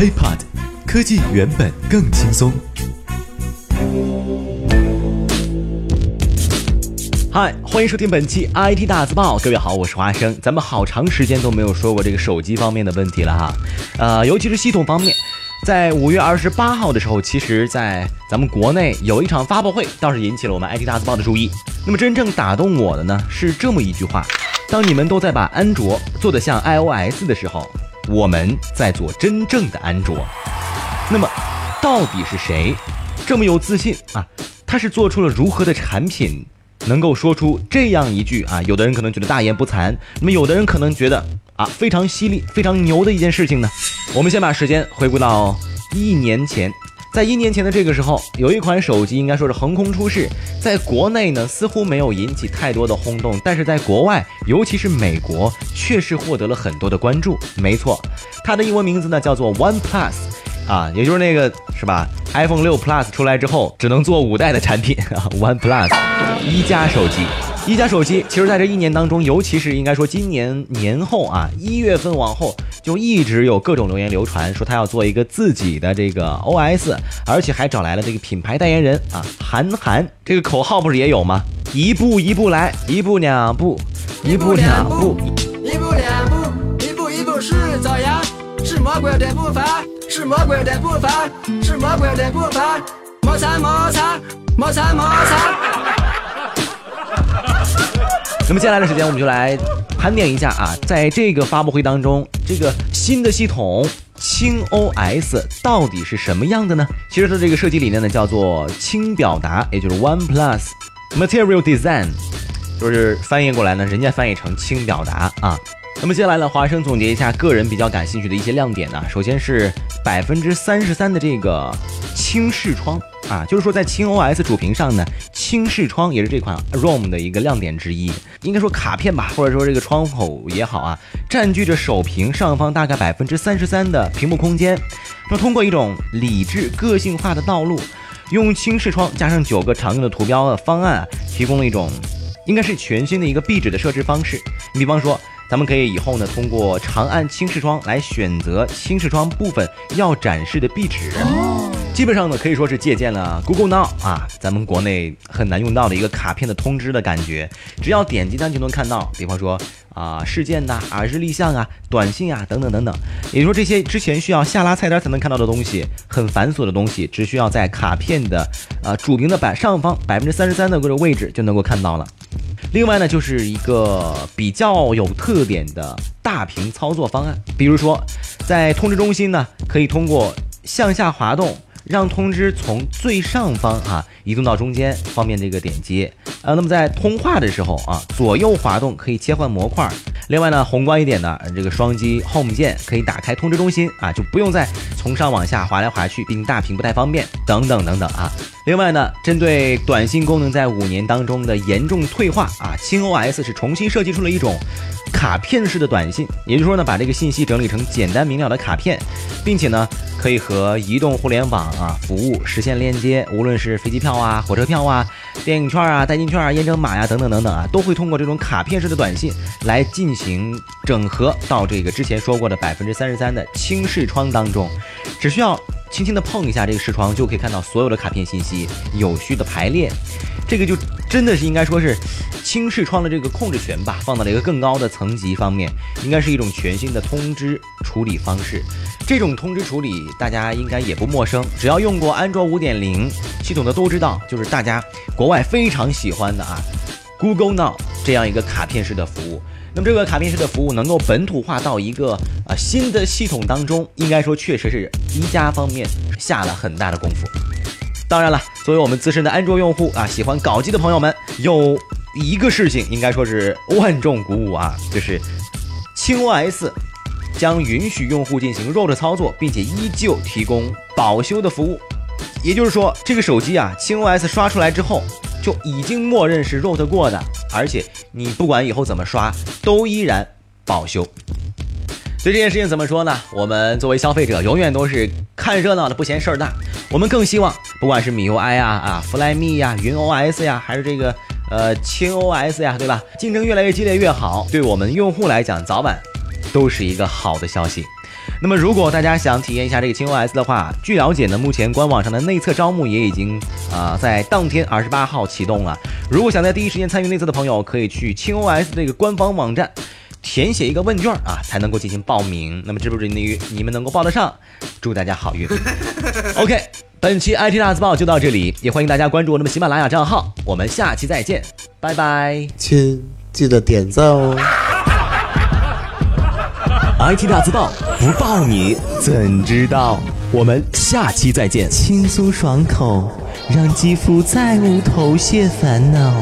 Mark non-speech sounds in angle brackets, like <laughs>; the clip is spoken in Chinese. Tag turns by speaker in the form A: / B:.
A: HiPod，科技原本更轻松。嗨，欢迎收听本期 IT 大字报。各位好，我是华生。咱们好长时间都没有说过这个手机方面的问题了哈，呃，尤其是系统方面，在五月二十八号的时候，其实，在咱们国内有一场发布会，倒是引起了我们 IT 大字报的注意。那么真正打动我的呢，是这么一句话：当你们都在把安卓做得像 iOS 的时候。我们在做真正的安卓，那么到底是谁这么有自信啊？他是做出了如何的产品，能够说出这样一句啊？有的人可能觉得大言不惭，那么有的人可能觉得啊非常犀利、非常牛的一件事情呢？我们先把时间回顾到一年前。在一年前的这个时候，有一款手机应该说是横空出世，在国内呢似乎没有引起太多的轰动，但是在国外，尤其是美国，确实获得了很多的关注。没错，它的英文名字呢叫做 One Plus，啊，也就是那个是吧？iPhone 六 Plus 出来之后，只能做五代的产品 <laughs> 啊，One Plus，一加手机。一加手机，其实在这一年当中，尤其是应该说今年年后啊，一月份往后，就一直有各种留言流传，说他要做一个自己的这个 OS，而且还找来了这个品牌代言人啊，韩寒。这个口号不是也有吗？一步一步来，一步两步，
B: 一步两步，一步两步，一步一步是爪牙，是魔鬼的步伐，是魔鬼的步伐，是魔鬼的步伐，摩擦摩擦摩擦摩擦。<laughs>
A: 那么接下来的时间，我们就来盘点一下啊，在这个发布会当中，这个新的系统轻 OS 到底是什么样的呢？其实它这个设计理念呢，叫做轻表达，也就是 One Plus Material Design，就是翻译过来呢，人家翻译成轻表达啊。那么接下来呢，华生总结一下个人比较感兴趣的一些亮点呢，首先是百分之三十三的这个轻视窗。啊，就是说在轻 OS 主屏上呢，轻视窗也是这款 ROM 的一个亮点之一。应该说卡片吧，或者说这个窗口也好啊，占据着首屏上方大概百分之三十三的屏幕空间。那通过一种理智个性化的道路，用轻视窗加上九个常用的图标的方案，提供了一种应该是全新的一个壁纸的设置方式。你比方说。咱们可以以后呢，通过长按轻视窗来选择轻视窗部分要展示的壁纸。基本上呢，可以说是借鉴了 Google Now 啊，咱们国内很难用到的一个卡片的通知的感觉。只要点击它就能看到，比方说啊事件呐、啊日历项啊、短信啊等等等等。也就是说，这些之前需要下拉菜单才能看到的东西，很繁琐的东西，只需要在卡片的啊主屏的板上方百分之三十三的这个位置就能够看到了。另外呢，就是一个比较有特点的大屏操作方案，比如说，在通知中心呢，可以通过向下滑动。让通知从最上方啊移动到中间，方便这个点击。呃，那么在通话的时候啊，左右滑动可以切换模块。另外呢，宏观一点的这个双击 Home 键可以打开通知中心啊，就不用再从上往下滑来滑去，毕竟大屏不太方便。等等等等啊。另外呢，针对短信功能在五年当中的严重退化啊，轻 OS 是重新设计出了一种卡片式的短信，也就是说呢，把这个信息整理成简单明了的卡片，并且呢。可以和移动互联网啊服务实现链接，无论是飞机票啊、火车票啊、电影券啊、代金券啊、验证码呀等等等等啊，都会通过这种卡片式的短信来进行整合到这个之前说过的百分之三十三的轻视窗当中，只需要轻轻的碰一下这个视窗，就可以看到所有的卡片信息有序的排列。这个就真的是应该说是轻视窗的这个控制权吧，放到了一个更高的层级方面，应该是一种全新的通知处理方式。这种通知处理大家应该也不陌生，只要用过安卓五点零系统的都知道，就是大家国外非常喜欢的啊，Google Now 这样一个卡片式的服务。那么这个卡片式的服务能够本土化到一个啊新的系统当中，应该说确实是一加方面下了很大的功夫。当然了，作为我们资深的安卓用户啊，喜欢搞机的朋友们，有一个事情应该说是万众鼓舞啊，就是轻 OS 将允许用户进行 root 操作，并且依旧提供保修的服务。也就是说，这个手机啊，轻 OS 刷出来之后，就已经默认是 root 过的，而且你不管以后怎么刷，都依然保修。对这件事情怎么说呢？我们作为消费者，永远都是看热闹的，不嫌事儿大。我们更希望，不管是米 UI 呀、啊 Flyme 呀、云 OS 呀，还是这个呃轻 OS 呀，对吧？竞争越来越激烈越好，对我们用户来讲，早晚都是一个好的消息。那么，如果大家想体验一下这个轻 OS 的话，据了解呢，目前官网上的内测招募也已经啊在当天二十八号启动了。如果想在第一时间参与内测的朋友，可以去轻 OS 这个官方网站填写一个问卷啊，才能够进行报名。那么，这不是你你们能够报得上，祝大家好运。<laughs> OK，本期 IT 大字报就到这里，也欢迎大家关注我们的喜马拉雅账号，我们下期再见，拜拜。
C: 亲，记得点赞哦。
A: IT 大字报不报你怎知道？我们下期再见。
C: 轻松爽口，让肌肤再无头屑烦恼。